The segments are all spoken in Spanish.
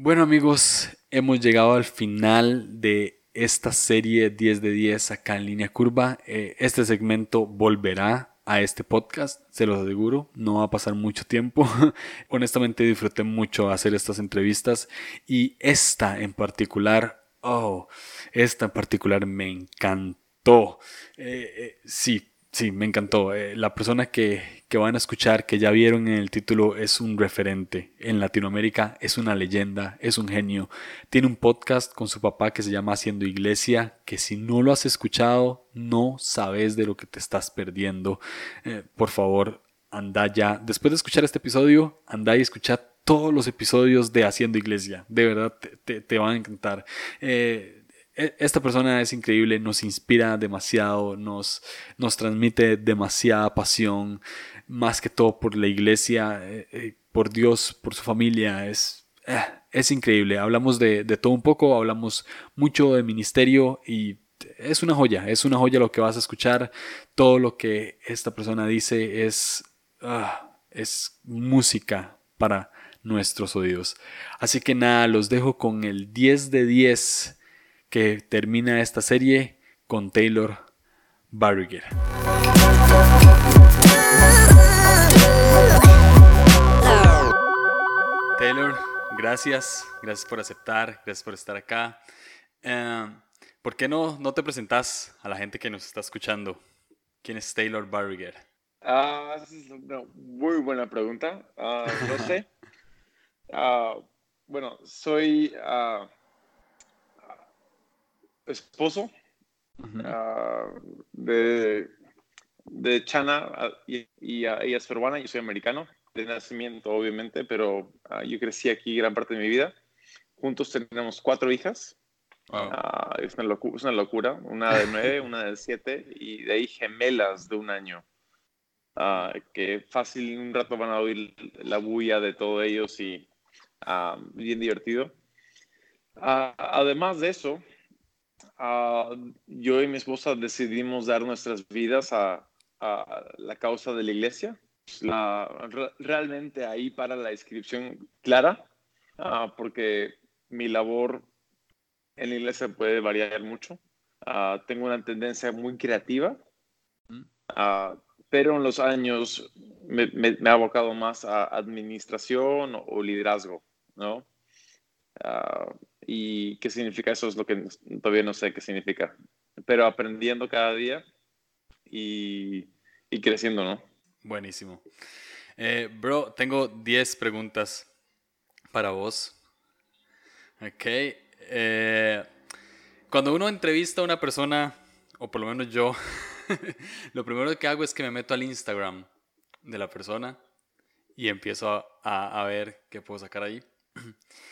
Bueno amigos, hemos llegado al final de esta serie 10 de 10 acá en línea curva. Eh, este segmento volverá a este podcast, se los aseguro, no va a pasar mucho tiempo. Honestamente disfruté mucho hacer estas entrevistas y esta en particular, oh, esta en particular me encantó. Eh, eh, sí, Sí, me encantó. Eh, la persona que, que, van a escuchar, que ya vieron en el título, es un referente en Latinoamérica, es una leyenda, es un genio. Tiene un podcast con su papá que se llama Haciendo Iglesia, que si no lo has escuchado, no sabes de lo que te estás perdiendo. Eh, por favor, anda ya. Después de escuchar este episodio, anda y escucha todos los episodios de Haciendo Iglesia. De verdad, te, te, van a encantar. Eh, esta persona es increíble, nos inspira demasiado, nos, nos transmite demasiada pasión, más que todo por la iglesia, eh, eh, por Dios, por su familia. Es, eh, es increíble. Hablamos de, todo un poco, hablamos mucho de ministerio y es una joya, es una joya lo que vas a escuchar. Todo lo que esta persona dice es, ah, es música para nuestros oídos. Así que nada, los dejo con el 10 de 10 que termina esta serie con Taylor Barriger. Taylor, gracias, gracias por aceptar, gracias por estar acá. Eh, ¿Por qué no, no te presentas a la gente que nos está escuchando? ¿Quién es Taylor Barriger? Ah, es una muy buena pregunta. Uh, no sé. Ah, bueno, soy esposo ah, de, de, Chana ah, y, ella es peruana, yo soy americano de nacimiento, obviamente, pero ah, yo crecí aquí gran parte de mi vida. Juntos tenemos cuatro hijas. es, una es, una locura, una de nueve, una de siete y de ahí gemelas de un año. que fácil un rato van a oír la bulla de todos ellos y bien divertido. además de eso, Ah, yo y mi esposa decidimos dar nuestras vidas a, la causa de la iglesia. La, realmente ahí para la descripción clara, uh, porque mi labor en la iglesia puede variar mucho. Ah, tengo una tendencia muy creativa, pero en los años me, me, me, he abocado más a administración o, liderazgo, ¿no? ¿Y qué significa eso? Es lo que todavía no sé qué significa. Pero aprendiendo cada día y, y creciendo, ¿no? Buenísimo. Eh, bro, tengo 10 preguntas para vos. Ok. Eh, cuando uno entrevista a una persona, o por lo menos yo, lo primero que hago es que me meto al Instagram de la persona y empiezo a, a ver qué puedo sacar ahí.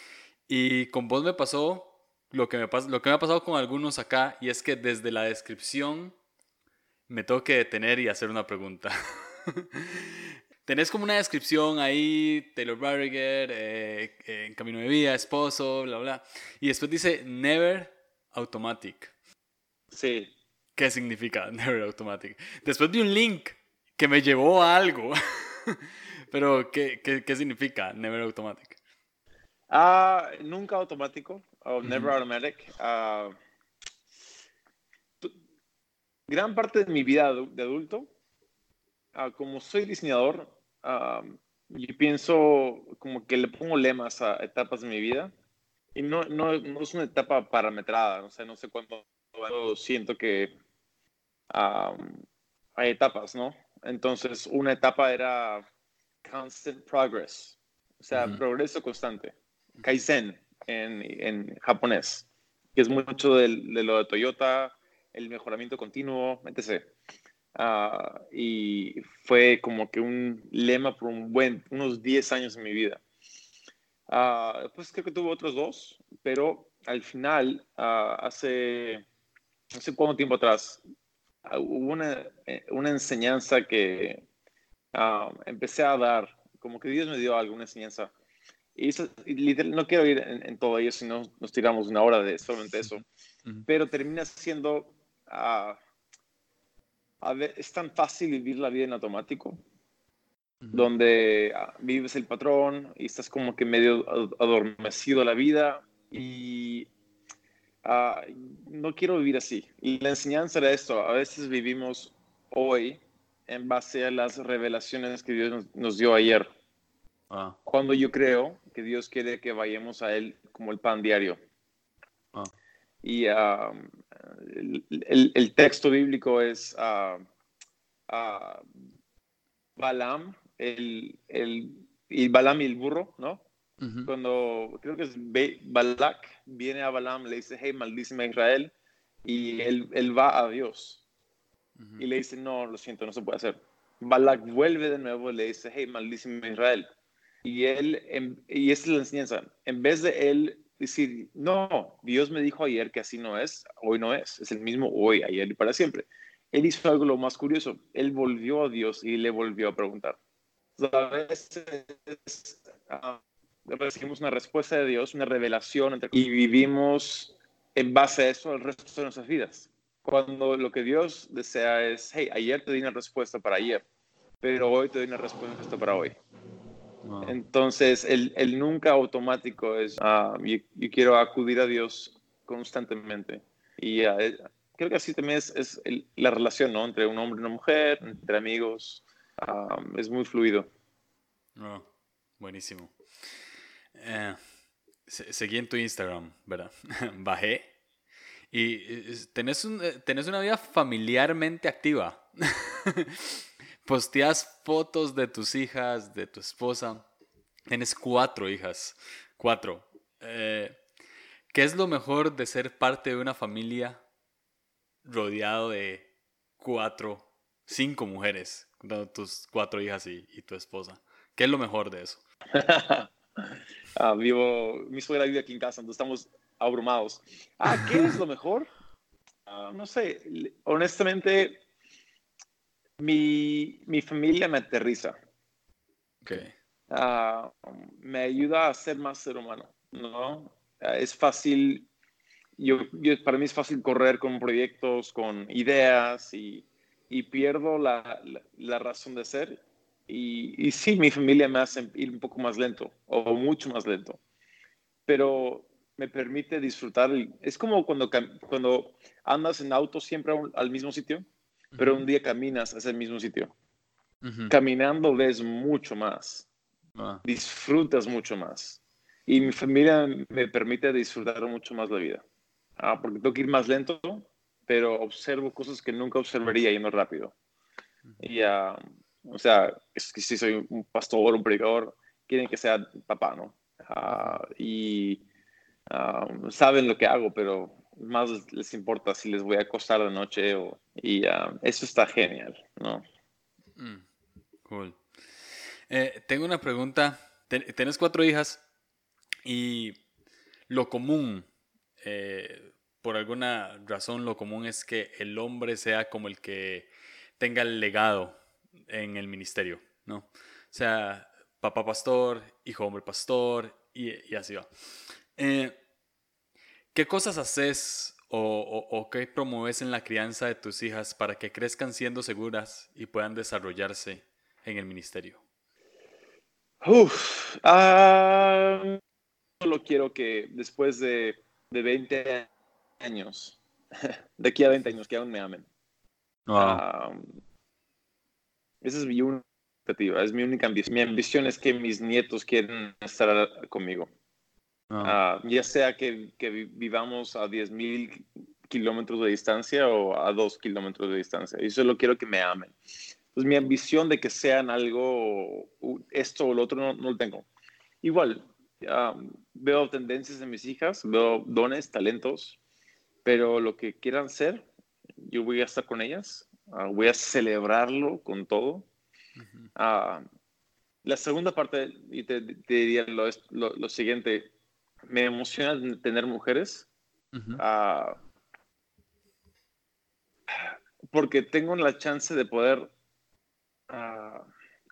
Y con vos me pasó lo que me, lo que me ha pasado con algunos acá, y es que desde la descripción me tengo que detener y hacer una pregunta. Tenés como una descripción ahí, Taylor Barriger, eh, en camino de vida, esposo, bla, bla. Y después dice Never Automatic. Sí. ¿Qué significa Never Automatic? Después de un link que me llevó a algo. Pero, ¿qué, qué, qué significa Never Automatic? Ah, nunca automático, o never automatic. Ah, gran parte de mi vida de adulto, ah, como soy diseñador, yo pienso como que le pongo lemas a etapas de mi vida y no, no, no es una etapa parametrada, no sé, no sé cuánto siento que hay etapas, ¿no? Entonces, una etapa era constant progress, o sea, progreso constante. Kaizen en, en japonés, que es mucho de, lo de Toyota, el mejoramiento continuo, etc. Uh, y fue como que un lema por un buen, unos 10 años en mi vida. Uh, pues creo que tuve otros dos, pero al final, uh, hace no sé cuánto tiempo atrás, hubo una, eh, una, enseñanza que empecé a dar, como que Dios me dio alguna enseñanza y eso, no quiero ir en, todo ello, si no nos tiramos una hora de solamente eso. Pero termina siendo. Uh, a ver, es tan fácil vivir la vida en automático. donde ah, vives el patrón y estás como que medio adormecido a la vida y ah, no quiero vivir así. Y la enseñanza de esto, a veces vivimos hoy en base a las revelaciones que Dios nos, dio ayer. Ah. Cuando yo creo que Dios quiere que vayamos a Él como el pan diario. Y el, texto bíblico es Balaam el, el, y Balaam y el burro, ¿no? Cuando creo que es Balak viene a Balaam, le dice, hey, maldíceme a Israel, y él, él va a Dios. Y le dice, no, lo siento, no se puede hacer. Balak vuelve de nuevo y le dice, hey, maldísime a Israel. Y él, y esa es la enseñanza, en vez de él decir, no, Dios me dijo ayer que así no es, hoy no es, es el mismo hoy, ayer y para siempre. Él hizo algo lo más curioso, él volvió a Dios y le volvió a preguntar a veces ah, recibimos una respuesta de Dios, una revelación, y vivimos en base a eso el resto de nuestras vidas. Cuando lo que Dios desea es, hey, ayer te di una respuesta para ayer, pero hoy te doy una respuesta para hoy. Entonces, el, el, nunca automático es, uh, yo, quiero acudir a Dios constantemente. Y ah, eh, creo que así también es, es la relación, ¿no? Entre un hombre y una mujer, entre amigos, es muy fluido. Oh, buenísimo. Eh, seguí en tu Instagram, ¿verdad? Bajé. Y tenés, un, eh, tenés una vida familiarmente activa. Posteas fotos de tus hijas, de tu esposa. Tienes cuatro hijas. Cuatro. Eh, ¿Qué es lo mejor de ser parte de una familia rodeado de cuatro, cinco mujeres? tus cuatro hijas y, tu esposa. ¿Qué es lo mejor de eso? Ah, vivo, mi suegra vive aquí en casa, estamos abrumados. Ah, ¿qué es lo mejor? Ah, no sé, honestamente, mi, mi familia me aterriza. Okay. Ah, me ayuda a ser más ser humano, ¿no? es fácil, yo, para mí es fácil correr con proyectos, con ideas y y pierdo la, la, razón de ser. Y, y, sí, mi familia me hace ir un poco más lento o mucho más lento, pero me permite disfrutar. Es como cuando, cuando andas en auto siempre al mismo sitio, pero un día caminas a ese mismo sitio. Caminando ves mucho más, ah. disfrutas mucho más. Y mi familia me permite disfrutar mucho más la vida. Ah, porque tengo que ir más lento, pero observo cosas que nunca observaría yendo rápido. Y, uh, o sea, es que si soy un pastor, un predicador, quieren que sea papá, ¿no? Uh, y uh, saben lo que hago, pero más les importa si les voy a acostar de noche o, y eso está genial, ¿no? Mm, cool. Eh, tengo una pregunta. Tienes cuatro hijas y lo común eh, por alguna razón lo común es que el hombre sea como el que tenga el legado en el ministerio, ¿no? O sea, papá pastor, hijo hombre pastor, y, así va. Eh, ¿Qué cosas haces o, qué promueves en la crianza de tus hijas para que crezcan siendo seguras y puedan desarrollarse en el ministerio? Uf, uh, solo quiero que después de, de 20 años de aquí a 20 años, que aún me amen. esa es mi única expectativa, es mi única ambición. Mi ambición es que mis nietos quieren estar conmigo. Ah, ya sea que, que, vivamos a 10.000 kilómetros de distancia o a 2 kilómetros de distancia. Y solo quiero que me amen. Pues mi ambición de que sean algo, esto o lo otro, no, no lo tengo. Igual, veo tendencias en mis hijas, veo dones, talentos, pero lo que quieran ser, yo voy a estar con ellas, ah, voy a celebrarlo con todo. Ah, la segunda parte, y te, diría lo, siguiente, me emociona tener mujeres, ah, porque tengo la chance de poder,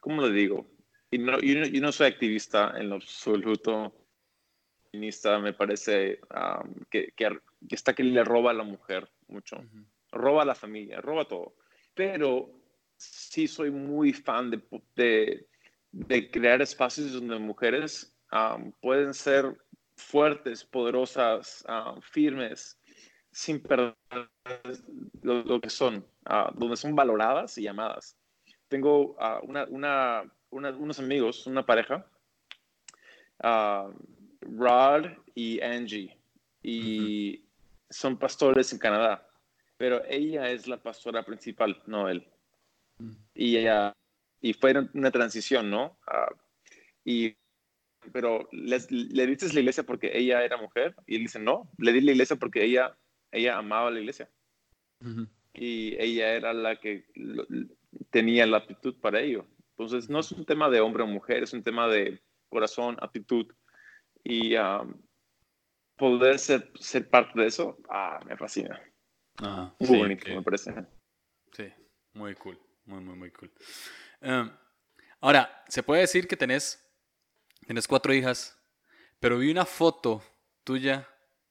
¿cómo lo digo? Y no, yo, no, soy activista en lo absoluto, feminista, me parece que, que que está que le roba a la mujer mucho, roba a la familia, roba todo. Pero sí soy muy fan de, de crear espacios donde mujeres pueden ser fuertes, poderosas, firmes, sin perder lo, que son, donde son valoradas y amadas. Tengo una, unos amigos, una pareja, Rod y Angie, y son pastores en Canadá, pero ella es la pastora principal, no él. Mm. Y ella, y fue una transición, ¿no? y pero le, le dices la iglesia porque ella era mujer y él dice no, le di la iglesia porque ella, ella amaba la iglesia. Y ella era la que tenía la aptitud para ello. Entonces, no es un tema de hombre o mujer, es un tema de corazón, aptitud. Y um, poder ser, ser parte de eso, ah, me fascina. muy bonito, me parece. Sí, muy cool, muy, muy, muy cool. Um, ahora, se puede decir que tenés Tienes cuatro hijas, pero vi una foto tuya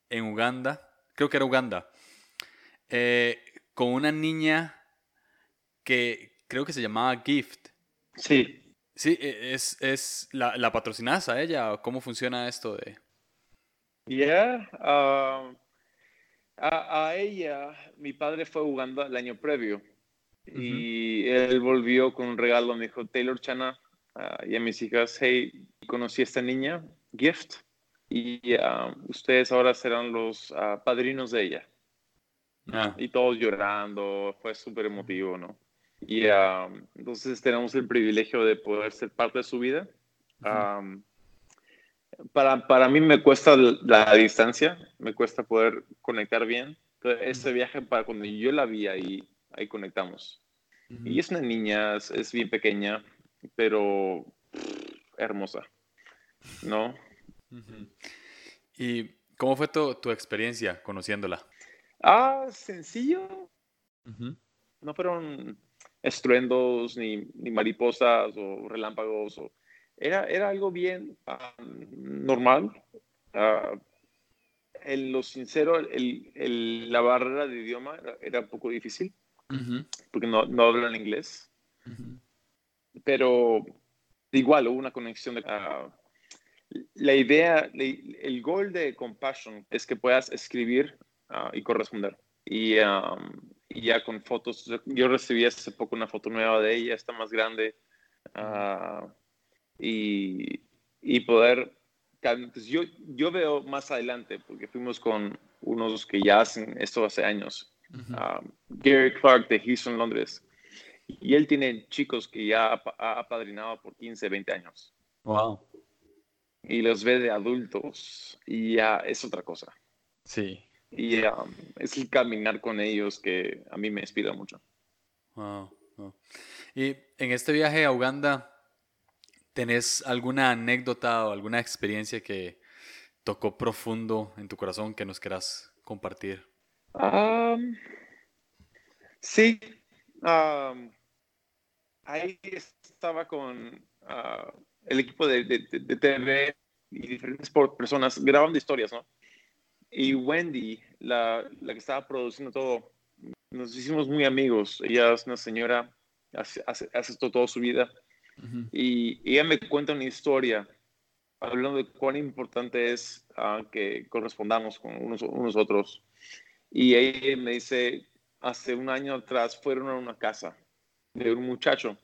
en Uganda, creo que era Uganda, eh, con una niña que creo que se llamaba Gift. Sí. Sí, e, es, es la, la patrocinas a ella, ¿cómo funciona esto de...? Ya, um, a, ella, mi padre fue a Uganda el año previo y él volvió con un regalo, me dijo, Taylor Chana, uh, y a mis hijas, hey, conocí a esta niña, Gift, y ah, ustedes ahora serán los ah, padrinos de ella. Ah. Y todos llorando, fue súper emotivo, ¿no? Y entonces tenemos el privilegio de poder ser parte de su vida. para, para mí me cuesta la, distancia, me cuesta poder conectar bien. Entonces, ese viaje, para cuando yo la vi ahí, ahí conectamos. Y es una niña, es bien pequeña, pero hermosa, ¿no? ¿Y cómo fue tu, tu, experiencia conociéndola? Ah, sencillo. No fueron estruendos, ni, ni, mariposas o relámpagos. O... Era, era algo bien ah, normal. Uh, en lo sincero, el, el, la barrera de idioma era, un poco difícil porque no, no hablan inglés. Pero igual hubo una conexión de... Ah, la idea, el gol de Compassion es que puedas escribir ah, y corresponder. Y, ya con fotos, yo recibí hace poco una foto nueva de ella, está más grande. Ah, y, y, poder, pues yo, yo veo más adelante, porque fuimos con unos que ya hacen esto hace años. Gary Clark de Houston, Londres. Y él tiene chicos que ya ha apadrinado por 15, 20 años. Wow. Y los ve de adultos y ya es otra cosa. Sí. Y um, es el caminar con ellos que a mí me inspira mucho. Wow. Y en este viaje a Uganda, ¿tenés alguna anécdota o alguna experiencia que tocó profundo en tu corazón que nos quieras compartir? Um, sí, ahí estaba con ah, el equipo de, de, TV y diferentes personas grabando historias, ¿no? Y Wendy, la, la, que estaba produciendo todo, nos hicimos muy amigos. Ella es una señora, hace, hace, esto toda su vida. y, ella me cuenta una historia hablando de cuán importante es ah, que correspondamos con unos, unos otros. Y ella me dice, hace un año atrás fueron a una casa de un muchacho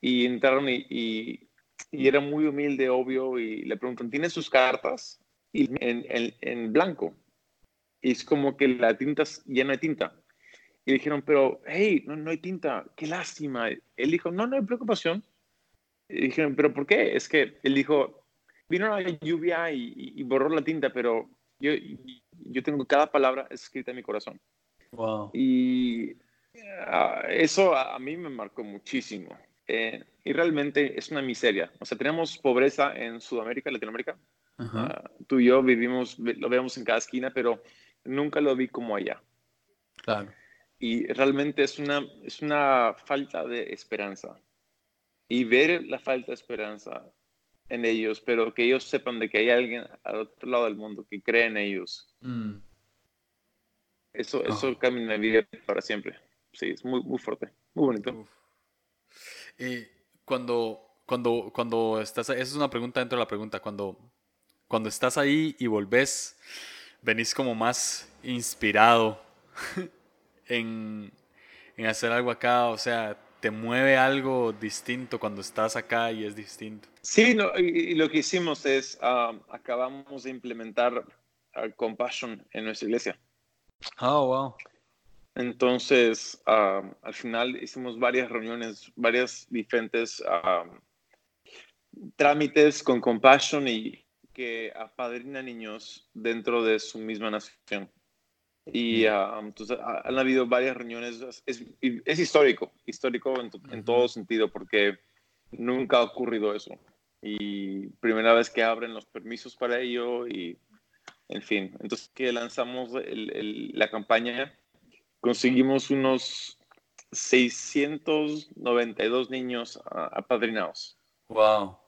y entraron y, y, era muy humilde, obvio, y le preguntan, ¿tiene sus cartas? Y en, en, blanco. Y es como que la tinta ya no hay tinta. Y dijeron, pero, hey, no, no hay tinta, qué lástima. Él dijo, no, no hay preocupación. Y dijeron, pero ¿por qué? Es que él dijo, vino la lluvia y, y borró la tinta, pero yo, yo tengo cada palabra escrita en mi corazón. Y ah, eso a, mí me marcó muchísimo. Eh, y realmente es una miseria. O sea, tenemos pobreza en Sudamérica, Latinoamérica. Ah, tú y yo vivimos, lo vemos en cada esquina, pero nunca lo vi como allá. Claro. Y realmente es una, es una falta de esperanza. Y ver la falta de esperanza en ellos, pero que ellos sepan de que hay alguien al otro lado del mundo que cree en ellos. Mm. Eso, eso cambia mi vida para siempre. Sí, es muy, muy fuerte, muy bonito. Y cuando, cuando, cuando estás, esa es una pregunta dentro de la pregunta, cuando, cuando estás ahí y volvés, venís como más inspirado en, en hacer algo acá, o sea, te mueve algo distinto cuando estás acá y es distinto. Sí, no, y, lo que hicimos es, um, acabamos de implementar uh, Compassion en nuestra iglesia. Oh, wow. Entonces, al final hicimos varias reuniones, varias diferentes trámites con Compassion y que apadrina niños dentro de su misma nación. Y entonces han habido varias reuniones, es, es histórico, histórico en, todo sentido, porque nunca ha ocurrido eso. Y primera vez que abren los permisos para ello y, en fin, entonces que lanzamos la campaña, conseguimos unos 692 niños apadrinados. Wow.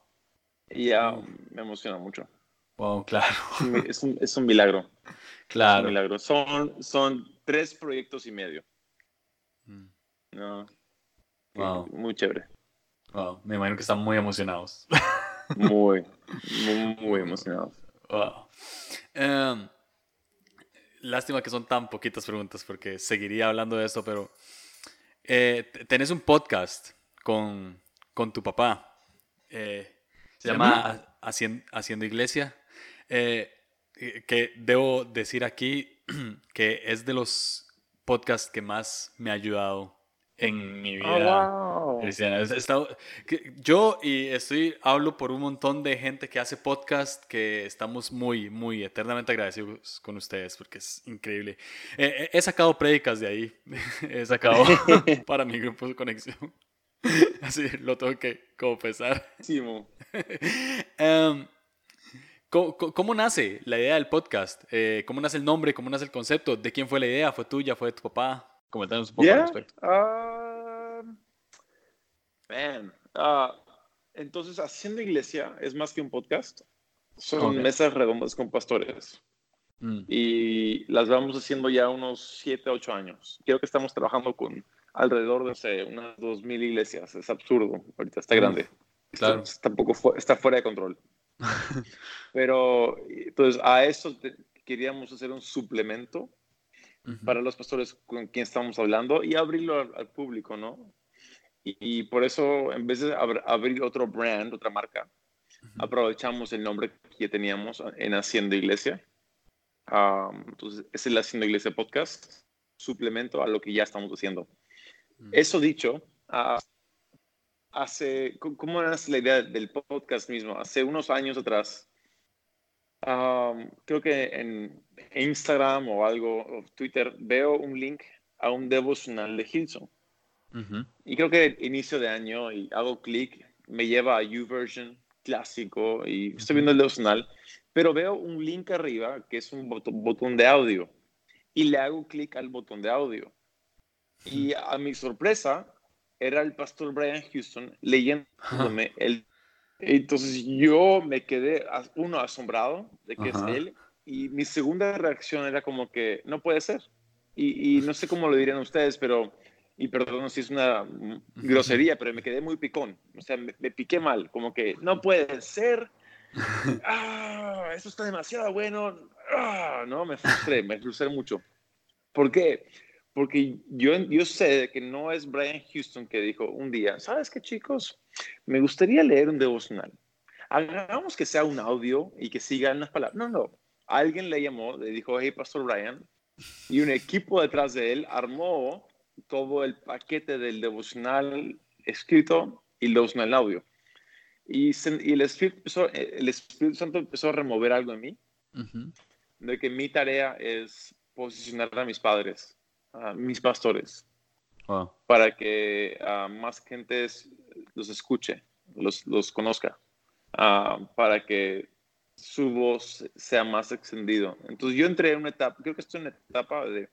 Y ya me emociona mucho. Wow, claro. Es un, es un milagro. Claro. milagro. Son, son tres proyectos y medio. Mm. No. Wow. Muy chévere. Wow. Me imagino que están muy emocionados. Muy, muy, emocionados. Wow. Lástima que son tan poquitas preguntas porque seguiría hablando de esto, pero eh, tenés un podcast con, con tu papá. Eh, se, llama Haciendo, Haciendo Iglesia. Eh, eh, que debo decir aquí que es de los podcasts que más me ha ayudado en mi oh, vida cristiana. yo y estoy hablo por un montón de gente que hace podcast que estamos muy, muy eternamente agradecidos con ustedes porque es increíble. he sacado prédicas de ahí, he sacado para mi grupo de conexión. Así lo tengo que confesar. Sí, ¿Cómo, nace la idea del podcast? Eh, ¿Cómo nace el nombre? ¿Cómo nace el concepto? ¿De quién fue la idea? ¿Fue tuya? ¿Fue de tu papá? Coméntanos un poco al respecto. Uh, man. Uh, entonces, Haciendo Iglesia es más que un podcast. Son mesas redondas con pastores. Mm. Y las vamos haciendo ya unos 7, 8 años. Creo que estamos trabajando con alrededor de, sé, unas 2.000 iglesias. Es absurdo. Ahorita está grande. Claro. tampoco está fuera de control. Pero entonces a eso queríamos hacer un suplemento para los pastores con quien estamos hablando y abrirlo al, público, ¿no? Y, por eso, en vez de abrir otro brand, otra marca, aprovechamos el nombre que teníamos en Haciendo Iglesia. entonces, es el Haciendo Iglesia Podcast, suplemento a lo que ya estamos haciendo. Eso dicho, uh, hace, ¿cómo es la idea del podcast mismo? Hace unos años atrás, creo que en Instagram o algo, o Twitter, veo un link a un devocional de Hilson. Y creo que inicio de año y hago clic, me lleva a YouVersion clásico y estoy viendo el devocional, pero veo un link arriba que es un botón de audio y le hago clic al botón de audio. Y a mi sorpresa, era el pastor Brian Houston leyéndome el... Entonces yo me quedé, uno, asombrado de que es él, y mi segunda reacción era como que no puede ser. Y, y no sé cómo lo dirían ustedes, pero, y perdón si es una grosería, pero me quedé muy picón. O sea, me, piqué mal, como que no puede ser. Ah, eso está demasiado bueno. Ah, no, me frustré, me frustré mucho. ¿Por qué? Porque yo, yo sé que no es Brian Houston que dijo un día, ¿sabes qué chicos? Me gustaría leer un devocional. Hagamos que sea un audio y que sigan unas palabras. No, no. Alguien le llamó, le dijo, hey, Pastor Brian, y un equipo detrás de él armó todo el paquete del devocional escrito y el devocional audio. Y, el, Espíritu el, Espíritu Santo empezó a remover algo en mí, de que mi tarea es posicionar a mis padres mis pastores para que más gente los escuche, los, los conozca, para que su voz sea más extendido. Entonces yo entré en una etapa, creo que estoy en una etapa de,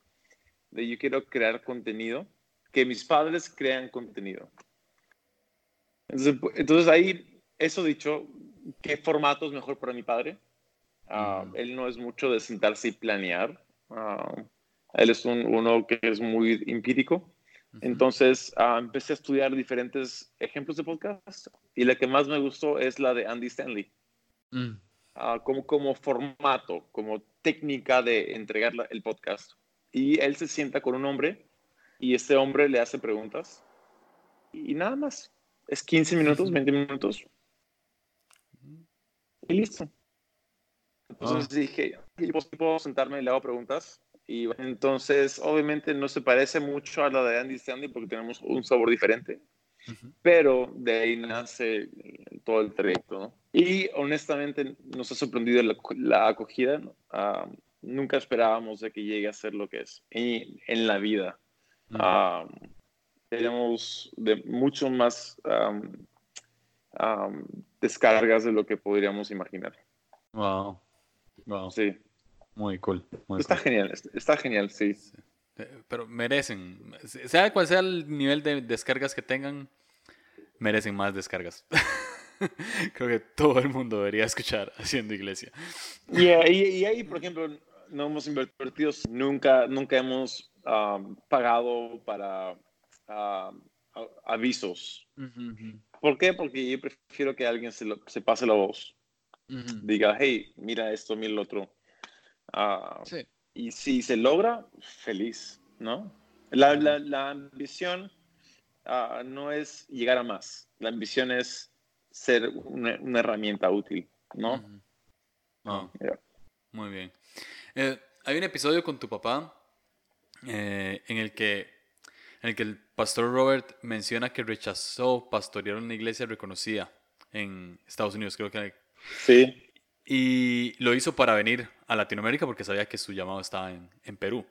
de yo quiero crear contenido, que mis padres crean contenido. Entonces, entonces ahí, eso dicho, ¿qué formato es mejor para mi padre? Él no es mucho de sentarse y planear. Él es un, uno que es muy empírico. Entonces ah, empecé a estudiar diferentes ejemplos de podcast y la que más me gustó es la de Andy Stanley. Mm. Ah, como, como formato, como técnica de entregar el podcast. Y él se sienta con un hombre y este hombre le hace preguntas y nada más. Es 15 minutos, 20 minutos. Y listo. Entonces ah. dije, puedo sentarme y le hago preguntas. Y entonces, obviamente, no se parece mucho a la de Andy Stanley porque tenemos un sabor diferente. Pero de ahí nace todo el trayecto, ¿no? Y honestamente nos ha sorprendido la, acogida. Ah, nunca esperábamos de que llegue a ser lo que es en, en la vida. Uh tenemos de mucho más descargas de lo que podríamos imaginar. Wow. Wow. Sí. Muy cool. está genial, está genial, sí. Eh, pero merecen, sea cual sea el nivel de descargas que tengan, merecen más descargas. Creo que todo el mundo debería escuchar haciendo iglesia. y, ahí, por ejemplo, no hemos invertido, nunca, nunca hemos pagado para avisos. ¿Por qué? Porque yo prefiero que alguien se, se pase la voz. Diga, hey, mira esto, mira el otro. Ah, y si se logra, feliz, ¿no? La, la, ambición ah, no es llegar a más. La ambición es ser una, una herramienta útil, ¿no? Muy bien. Eh, hay un episodio con tu papá eh, en el que en el que el pastor Robert menciona que rechazó pastorear una iglesia reconocida en Estados Unidos, creo que. Sí. Y lo hizo para venir a Latinoamérica porque sabía que su llamado estaba en, en Perú.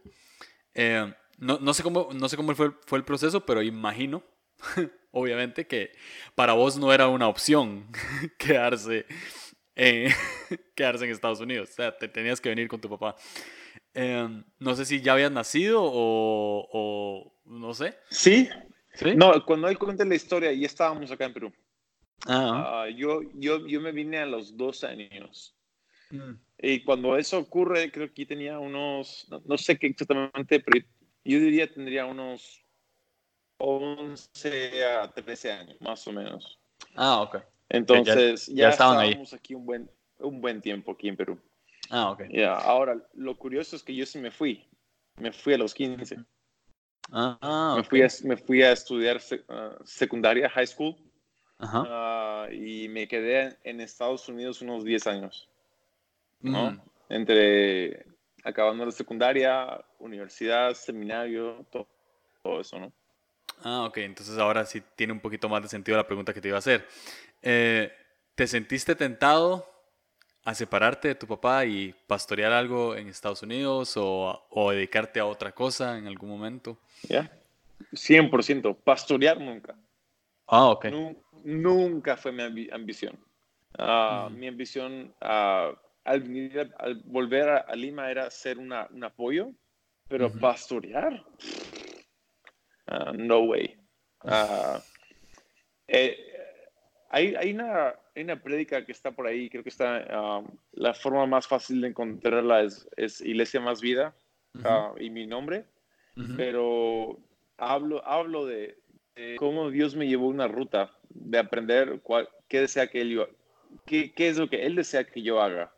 Eh, no, no, sé cómo, no sé cómo fue, fue el proceso, pero imagino, obviamente, que para vos no era una opción quedarse, quedarse en Estados Unidos. O sea, te tenías que venir con tu papá. Em, no sé si ya habías nacido o, no sé. ¿Sí? No, cuando él cuenta la historia, ya estábamos acá en Perú. Ah. ah yo, yo, yo me vine a los dos años. Mm. Y cuando eso ocurre, creo que tenía unos, no, sé qué exactamente, pero yo diría tendría unos 11 a 13 años, más o menos. Ah, ok. Entonces, ya, estábamos aquí un buen, un buen tiempo aquí en Perú. Ah, ok. ahora, lo curioso es que yo sí me fui. Me fui a los 15. Ah, me, fui a, me fui a estudiar ah, secundaria, high school. Ajá. y me quedé en Estados Unidos unos 10 años. ¿No? Mm. Entre acabando la secundaria, universidad, seminario, todo, todo, eso, ¿no? Ah, ok. Entonces ahora sí tiene un poquito más de sentido la pregunta que te iba a hacer. Eh, ¿Te sentiste tentado a separarte de tu papá y pastorear algo en Estados Unidos o, o dedicarte a otra cosa en algún momento? Ya, 100%. Pastorear nunca. Ah, ok. nunca fue mi ambición. Ah, mi ambición uh, al, al, volver a, Lima era ser una, un apoyo, pero pastorear, ah, no way. Eh, hay, hay, una, hay una prédica que está por ahí, creo que está, um, la forma más fácil de encontrarla es, es Iglesia Más Vida uh, y mi nombre, pero hablo, hablo de, cómo Dios me llevó una ruta de aprender cuál, qué desea que él qué, qué, es lo que Él desea que yo haga.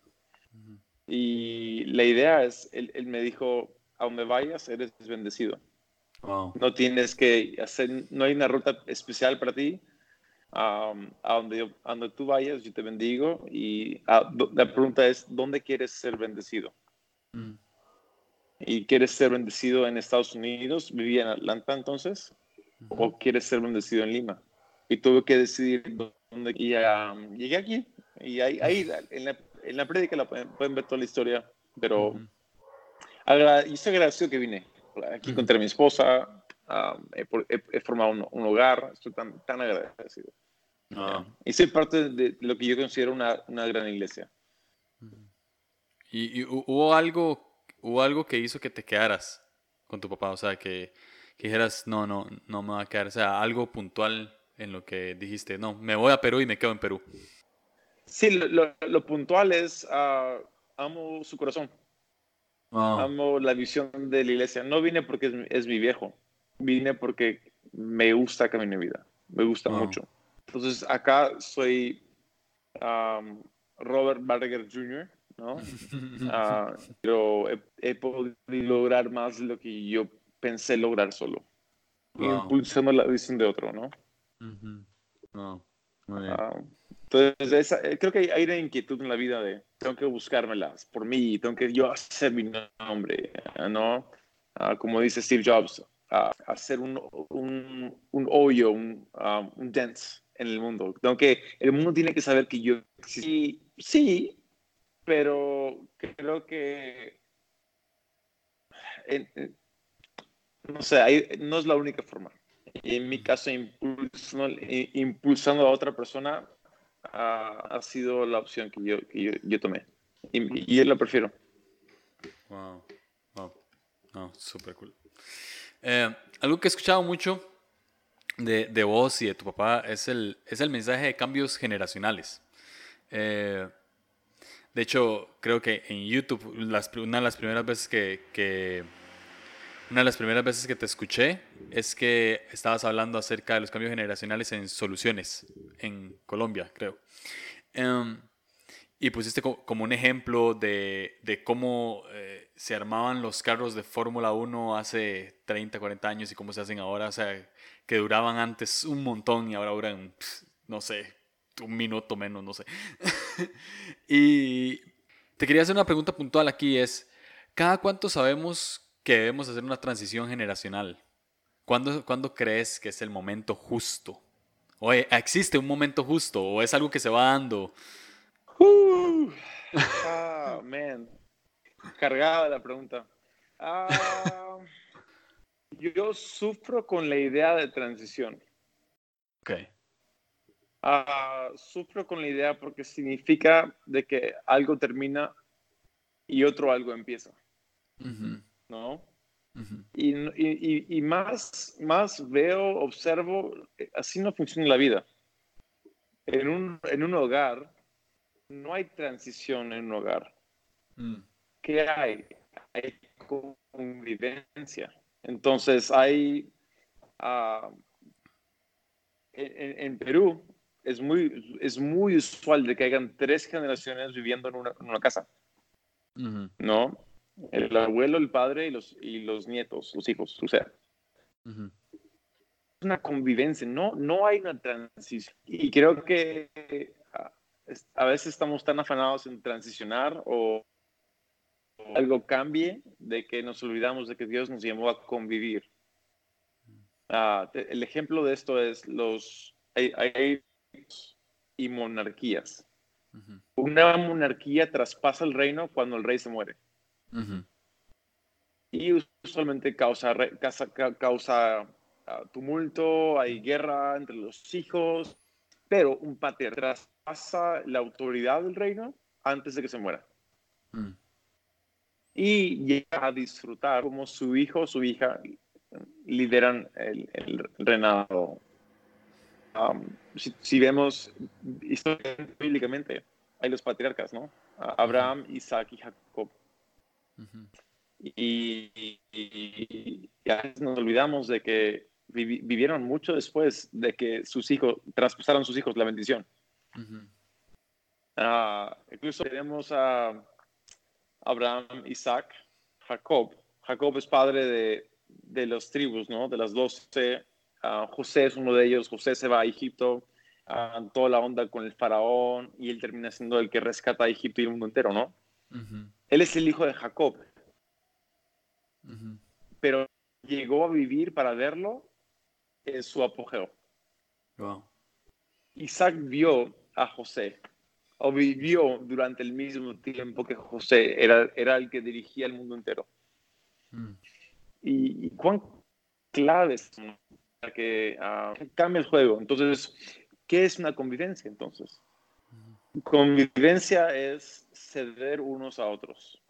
Y la idea es, él, él, me dijo, a donde vayas, eres bendecido. No tienes que hacer, no hay una ruta especial para ti, a, donde, donde tú vayas, yo te bendigo. Y ah, la pregunta es, ¿dónde quieres ser bendecido? Mm. ¿Y quieres ser bendecido en Estados Unidos? ¿Vivía en Atlanta entonces? ¿O quieres ser bendecido en Lima? Y tuve que decidir dónde. Y llegué aquí. Y ahí, ahí en, la, en la prédica la pueden, ver toda la historia. Pero uh y estoy agradecido que vine. Aquí encontré a mi esposa, he, formado un, hogar, estoy tan, tan agradecido. Ah. Y soy parte de lo que yo considero una, una gran iglesia. ¿Y, hubo, algo, hubo algo que hizo que te quedaras con tu papá? O sea, que, que, dijeras, no, no, no me voy a quedar. O sea, algo puntual en lo que dijiste, no, me voy a Perú y me quedo en Perú. Sí, lo, lo, puntual es, uh, amo su corazón. Amo la visión de la iglesia. No vine porque es, es mi viejo vine porque me gusta Camino de Vida, me gusta mucho. Entonces acá soy Robert Barger Jr., ¿no? Ah, pero he, podido lograr más de lo que yo pensé lograr solo. Impulsando la visión de otro, ¿no? Ah, entonces, eh, creo que hay una inquietud en la vida de tengo que buscármelas por mí, tengo que yo hacer mi nombre, ¿no? Ah, como dice Steve Jobs, hacer un, un, hoyo, un, un dance en el mundo. Tengo que, el mundo tiene que saber que yo sí, sí, pero creo que no sé, no es la única forma. En mi caso, impulsando, a otra persona ha, sido la opción que yo, que yo, tomé. Y, y, yo la prefiero. Wow, wow, no, súper cool. Eh, algo que he escuchado mucho de, de, vos y de tu papá es el, es el mensaje de cambios generacionales. Eh, de hecho, creo que en YouTube, las, una de las primeras veces que, que, una de las primeras veces que te escuché es que estabas hablando acerca de los cambios generacionales en soluciones en Colombia, creo. Em, y pusiste como un ejemplo de, de cómo eh, se armaban los carros de Fórmula 1 hace 30, 40 años y cómo se hacen ahora. O sea, que duraban antes un montón y ahora duran, no sé, un minuto menos, no sé. y te quería hacer una pregunta puntual aquí, es, ¿cada cuánto sabemos que debemos hacer una transición generacional? ¿Cuándo, ¿cuándo crees que es el momento justo? ¿O existe un momento justo? ¿O es algo que se va dando? Uh, ah, man. Cargada la pregunta. Ah, yo sufro con la idea de transición. Ok. Uh, sufro con la idea porque significa de que algo termina y otro algo empieza. ¿No? y, y, y, más, más veo, observo, eh, así no funciona la vida. En un, en un hogar no hay transición en un hogar. Mm. ¿Qué hay? Hay convivencia. Entonces hay, ah, en, Perú es muy, es muy usual de que hayan tres generaciones viviendo en una, casa, ¿no? El abuelo, el padre y los, y los nietos, los hijos, o sea. Es una convivencia, no, no hay una transición. Y creo que ah, a veces estamos tan afanados en transicionar o algo cambie, de que nos olvidamos de que Dios nos llamó a convivir. Ah, el ejemplo de esto es los hay, y monarquías. Una monarquía traspasa el reino cuando el rey se muere. Y usualmente causa, causa, causa ah, tumulto, hay guerra entre los hijos, pero un patriarca traspasa la autoridad del reino antes de que se muera. Mm y llega a disfrutar como su hijo o su hija lideran el, el reinado. Um, si, vemos históricamente, hay los patriarcas, ¿no? Abraham, Isaac y Jacob. Y, y, a veces nos olvidamos de que vivieron mucho después de que sus hijos, traspasaron sus hijos la bendición. Ah, incluso tenemos a... Abraham, Isaac, Jacob. Jacob es padre de, de las tribus, ¿no? De las doce. Ah, José es uno de ellos. José se va a Egipto, a toda la onda con el faraón, y él termina siendo el que rescata a Egipto y el mundo entero, ¿no? Él es el hijo de Jacob. Pero llegó a vivir para verlo en su apogeo. Isaac vio a José o vivió durante el mismo tiempo que José, era, era el que dirigía el mundo entero. Mm. Y, cuán clave es para que uh, cambie el juego. Entonces, ¿qué es una convivencia entonces? Convivencia es ceder unos a otros.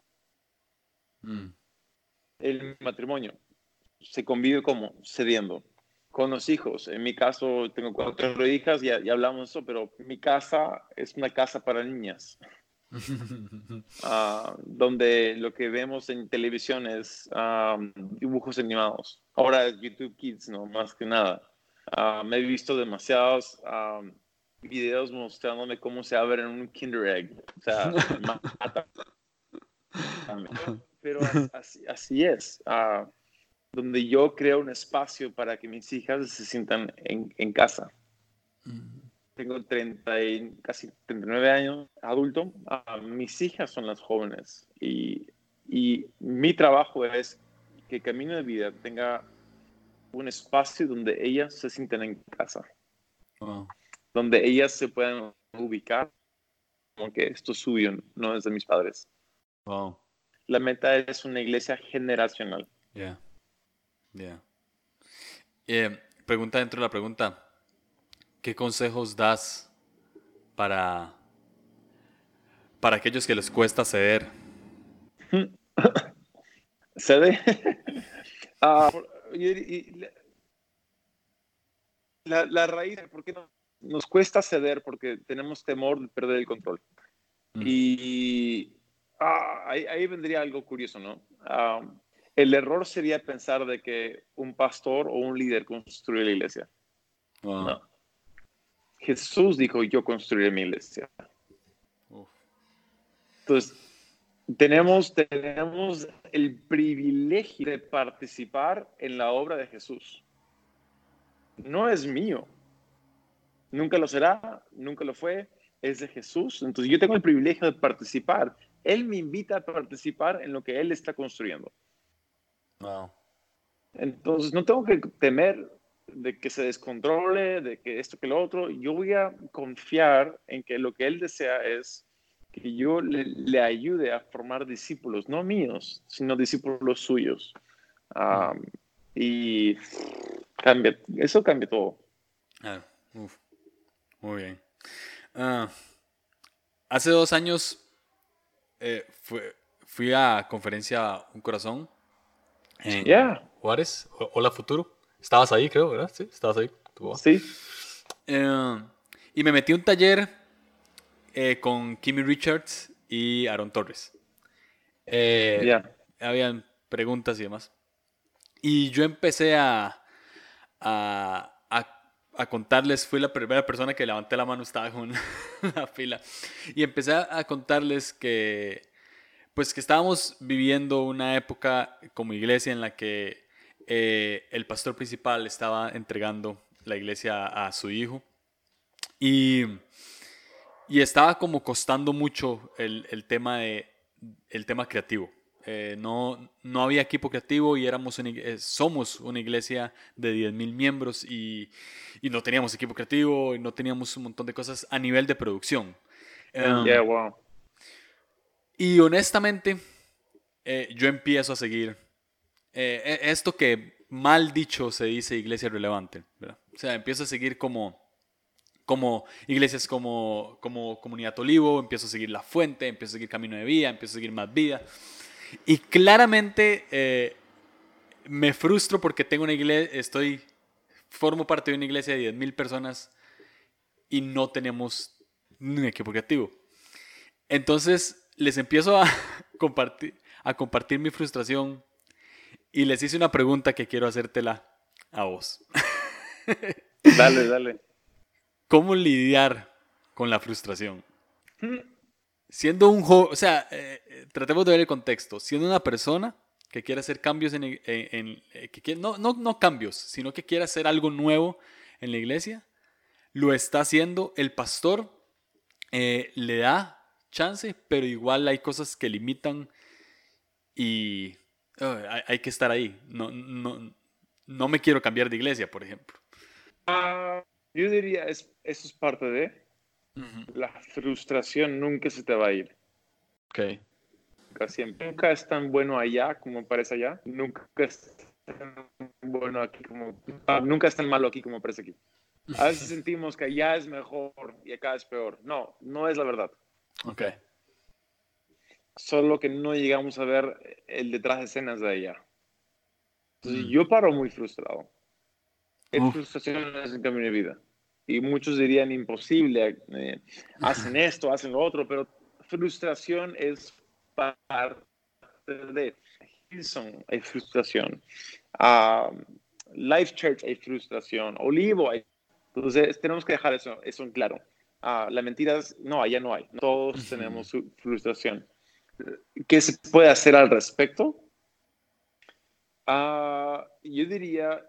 Mm. El matrimonio se convive como cediendo con los hijos. En mi caso, tengo cuatro hijas, y ya hablamos de eso, pero mi casa es una casa para niñas. Ah, donde lo que vemos en televisión es dibujos animados. Ahora YouTube Kids, ¿no? Más que nada. Ah, me he visto demasiados videos mostrándome cómo se abre un Kinder Egg. O sea, mata. Pero así, así es. Ah, donde yo creo un espacio para que mis hijas se sientan en, en casa. Tengo 30 y casi 39 años, adulto. Ah, mis hijas son las jóvenes y, y mi trabajo es que Camino de Vida tenga un espacio donde ellas se sientan en casa. Donde ellas se puedan ubicar, aunque esto es suyo, no es de mis padres. La meta es una iglesia generacional. Ya. Ya. Eh, pregunta dentro de la pregunta. ¿Qué consejos das para, para aquellos que les cuesta ceder? ¿Cede? Ah, la, la, raíz por qué nos cuesta ceder porque tenemos temor de perder el control. Mm. Y ah, ahí, vendría algo curioso, ¿no? Ah, el error sería pensar de que un pastor o un líder construye la iglesia. No. Jesús dijo, yo construiré mi iglesia. Entonces, tenemos, tenemos el privilegio de participar en la obra de Jesús. No es mío. Nunca lo será, nunca lo fue, es de Jesús. Entonces yo tengo el privilegio de participar. Él me invita a participar en lo que Él está construyendo. Entonces no tengo que temer de que se descontrole, de que esto, que lo otro. Yo voy a confiar en que lo que Él desea es que yo le, ayude a formar discípulos, no míos, sino discípulos suyos. y cambia, eso cambia todo. Ah, muy bien. Ah, hace dos años eh, fui a conferencia Un Corazón en Juárez, Hola Futuro. Estabas ahí, creo, ¿verdad? Sí, estabas ahí. Sí. Eh, y me metí un taller eh, con Kimmy Richards y Aaron Torres. Eh, Habían preguntas y demás. Y yo empecé a, a, a, contarles, fui la primera persona que levanté la mano, estaba con la fila. Y empecé a contarles que, pues que estábamos viviendo una época como iglesia en la que eh, el pastor principal estaba entregando la iglesia a su hijo. Y y estaba como costando mucho el, el tema, de, el tema creativo. Eh, no, no había equipo creativo y éramos eh, somos una iglesia de 10.000 miembros y, y, no teníamos equipo creativo y no teníamos un montón de cosas a nivel de producción. Um, wow. Y honestamente, eh, yo empiezo a seguir e, esto que mal dicho se dice iglesia relevante. O sea, empiezo a seguir como como iglesias como, como Comunidad Olivo, empiezo a seguir La Fuente, empiezo a seguir Camino de Vida, empiezo a seguir Más Vida. Y claramente eh, me frustro porque tengo una iglesia, estoy, formo parte de una iglesia de 10.000 personas y no tenemos un equipo creativo. Entonces les empiezo a compartir, a compartir mi frustración y les hice una pregunta que quiero hacértela a vos. Dale, dale. ¿Cómo lidiar con la frustración? Siendo un joven, o sea, eh, tratemos de ver el contexto. Siendo una persona que quiere hacer cambios en, eh, que no, no, no cambios, sino que quiere hacer algo nuevo en la iglesia, lo está haciendo. El pastor eh, le da chance, pero igual hay cosas que limitan y hay, que estar ahí. No, no, no me quiero cambiar de iglesia, por ejemplo. Ah, yo diría, es, eso es parte de... La frustración nunca se te va a ir. Ok. Nunca, siempre. nunca es tan bueno allá como parece allá. Nunca es tan bueno aquí como... Ah, nunca es tan malo aquí como parece aquí. A veces sentimos que allá es mejor y acá es peor. No, no es la verdad. Ok. Solo que no llegamos a ver el detrás de escenas de allá. Entonces mm. yo paro muy frustrado. Es frustración camino de vida y muchos dirían imposible, eh, hacen esto, hacen lo otro, pero frustración es parte de Hilson, hay frustración. Ah, Life Church hay frustración, Olivo hay. Entonces tenemos que dejar eso, eso en claro. Ah, la mentira es, no, allá no hay. Todos tenemos su frustración. ¿Qué se puede hacer al respecto? Ah, yo diría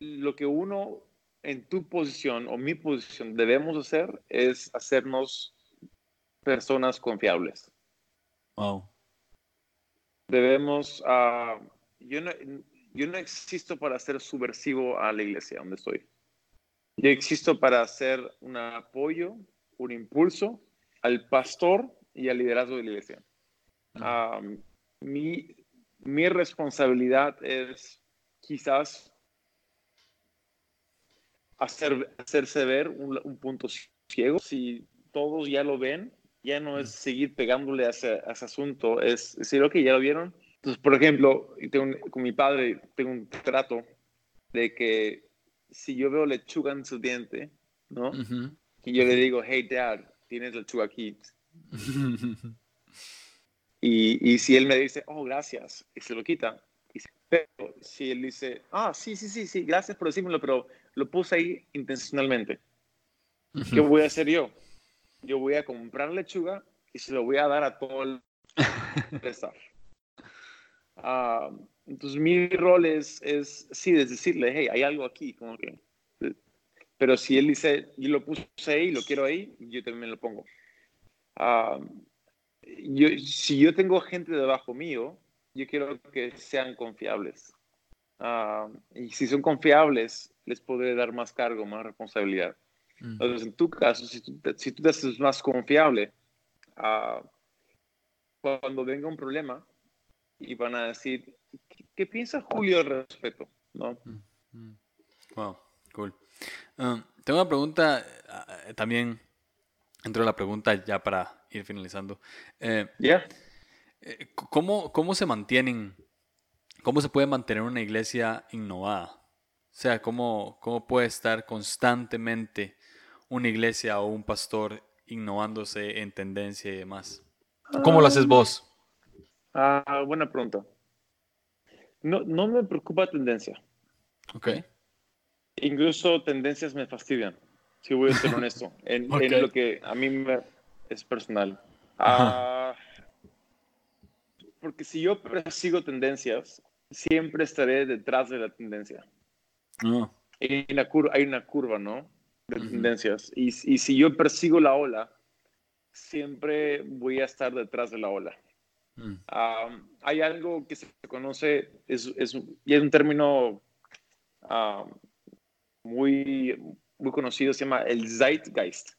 lo que uno en tu posición o mi posición debemos hacer es hacernos personas confiables. Wow. Debemos, uh, yo, no, yo no existo para ser subversivo a la iglesia donde estoy. Yo existo para hacer un apoyo, un impulso al pastor y al liderazgo de la iglesia. Um, mi, mi responsabilidad es quizás hacer, hacerse ver un, un, punto ciego. Si todos ya lo ven, ya no es seguir pegándole a ese, asunto, es decir, ok, ya lo vieron. Entonces, por ejemplo, tengo con mi padre tengo un trato de que si yo veo lechuga en su diente, ¿no? Y yo le digo, hey, dad, tienes lechuga aquí. y, y si él me dice, oh, gracias, y se lo quita. Pero si él dice, ah, sí, sí, sí, sí, gracias por decírmelo, pero lo puse ahí intencionalmente. ¿Qué voy a hacer yo? Yo voy a comprar lechuga y se lo voy a dar a todo el staff. Ah, entonces mi rol es, es, sí, es decirle, hey, hay algo aquí, como que... Pero si él dice, yo lo puse ahí, lo quiero ahí, yo también lo pongo. Ah, yo, si yo tengo gente debajo mío, yo quiero que sean confiables. Ah, y si son confiables, les podré dar más cargo, más responsabilidad. Mm. Entonces, en tu caso, si tú, si tú te haces más confiable, uh, cuando venga un problema y van a decir, ¿qué, piensa Julio al respecto? ¿No? Mm, mm. Wow, cool. Um, tengo una pregunta uh, también, dentro de la pregunta ya para ir finalizando. Eh. Eh, ¿cómo, ¿Cómo se mantienen, cómo se puede mantener una iglesia innovada? O sea, ¿cómo, cómo puede estar constantemente una iglesia o un pastor innovándose en tendencia y demás? ¿Cómo lo haces vos? Ah, buena pregunta. No, no me preocupa tendencia. Ok. Incluso tendencias me fastidian, si voy a ser honesto, en, en lo que a mí me, es personal. Ah, porque si yo persigo tendencias, siempre estaré detrás de la tendencia. Ah. Hay, una curva, hay una curva, ¿no? De tendencias. Y, y, si yo persigo la ola, siempre voy a estar detrás de la ola. Mm. hay algo que se conoce, es, es, y es un término muy, muy conocido, se llama el Zeitgeist.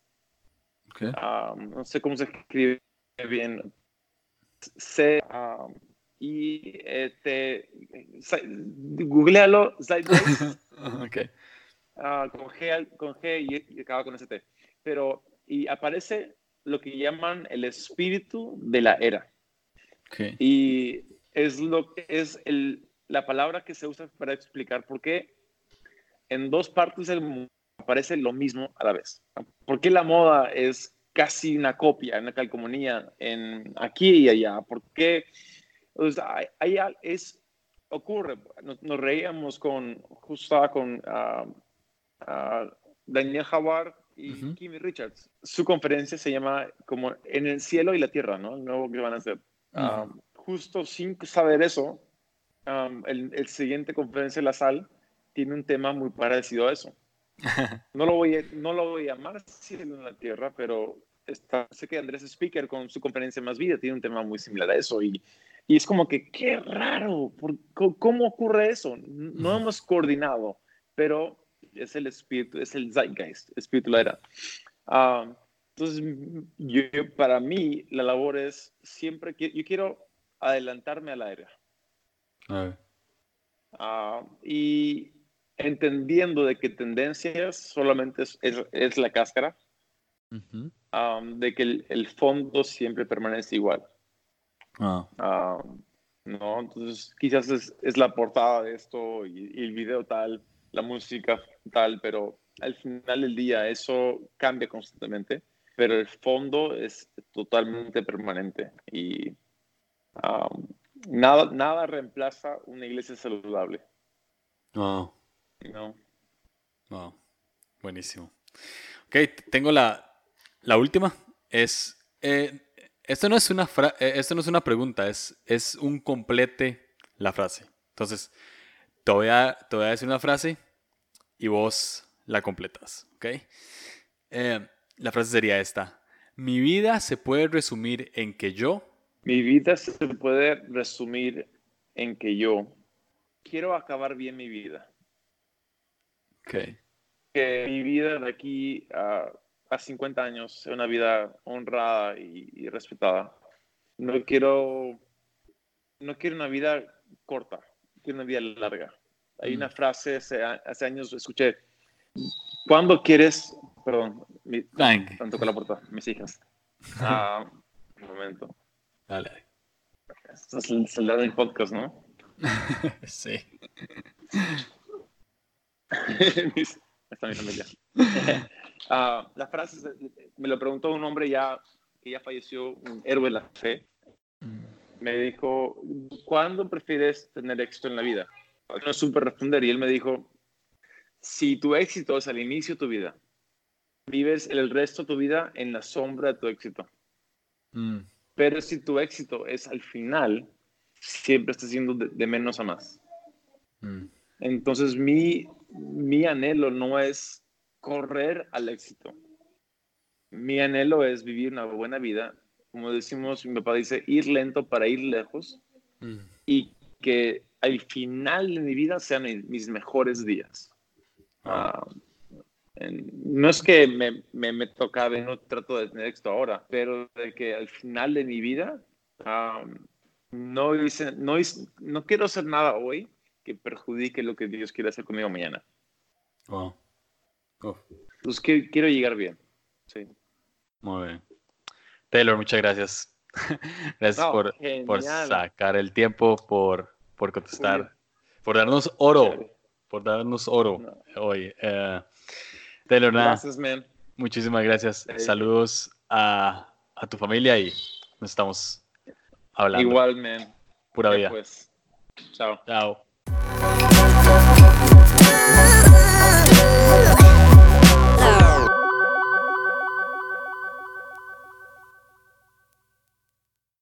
no sé cómo se escribe bien. C, y este, googlealo, Zeitgeist. okay. Uh, con, G, con G y, acaba con ST. Pero, y aparece lo que llaman el espíritu de la era. Okay. Y es, lo, es el, la palabra que se usa para explicar por qué en dos partes del mundo aparece lo mismo a la vez. ¿Por qué la moda es casi una copia, una calcomanía en aquí y allá? ¿Por qué? Hay, es, ocurre, nos, reíamos con, justo con uh, uh, Daniel Howard y Kimmy Richards. Su conferencia se llama como En el cielo y la tierra, ¿no? El nuevo que van a hacer. Um, justo sin saber eso, um, el, el, siguiente conferencia de la sal tiene un tema muy parecido a eso. no, lo voy a, no lo voy a llamar cielo en la tierra, pero está, sé que Andrés Speaker con su conferencia Más Vida tiene un tema muy similar a eso y y es como que, qué raro, ¿cómo ocurre eso? No hemos coordinado, pero es el espíritu, es el zeitgeist, espíritu de la era. Ah, entonces, yo, para mí, la labor es siempre que yo quiero adelantarme a la era. Uh, y entendiendo de que tendencias solamente es, es, la cáscara, ah, de que el, el, fondo siempre permanece igual. Ah. ah. no, entonces quizás es, es, la portada de esto y, el video tal, la música tal, pero al final del día eso cambia constantemente, pero el fondo es totalmente permanente y Nada, nada reemplaza una iglesia saludable. No. No. Wow. Buenísimo. Ok, tengo la, la última. Es. eh, esto, no es una eh, esto no es una pregunta, es, es un complete la frase. Entonces, te voy, a, te voy a decir una frase y vos la completas. ¿Ok? Eh, la frase sería esta: Mi vida se puede resumir en que yo. Mi vida se puede resumir en que yo quiero acabar bien mi vida. Ok. Que mi vida de aquí a, a 50 años una vida honrada y, y respetada. No quiero, no quiero una vida corta, quiero una vida larga. Hay Mm. una frase, hace, hace años escuché, ¿cuándo quieres? Perdón, mi, han tocado la puerta, mis hijas. Ah, un momento. Dale. Esto es el celular del podcast, ¿no? Sí. Está mi familia. Ah, la frase es- me lo preguntó un hombre ya que ya falleció, un héroe de la fe. Me dijo, ¿cuándo prefieres tener éxito en la vida? No supe responder y él me dijo, si tu éxito es al inicio de tu vida, vives el resto de tu vida en la sombra de tu éxito. Mm. Pero si tu éxito es al final, siempre estás yendo de, de menos a más. Mm. Entonces mi, mi anhelo no es correr al éxito. Mi anhelo es vivir una buena vida. Como decimos, mi papá dice, ir lento para ir lejos Mm. y que al final de mi vida sean mi- mis mejores días. Ah, en- no es que me, me, me tocaba, no trato de tener éxito ahora, pero de que al final de mi vida ah, no, hice, no, hice- no quiero hacer nada hoy que perjudique lo que Dios quiere hacer conmigo mañana. Wow. Uf. Qui- quiero llegar bien. Sí. Muy bien. Taylor, muchas gracias. gracias No, por, por sacar el tiempo, por, por contestar, por darnos oro, por darnos oro No. hoy. Eh, Taylor, nada, Gracias, man. muchísimas gracias. Sí. Saludos a, a tu familia y nos estamos hablando. Igual, man. Pura vida. pues. Chao. Chao.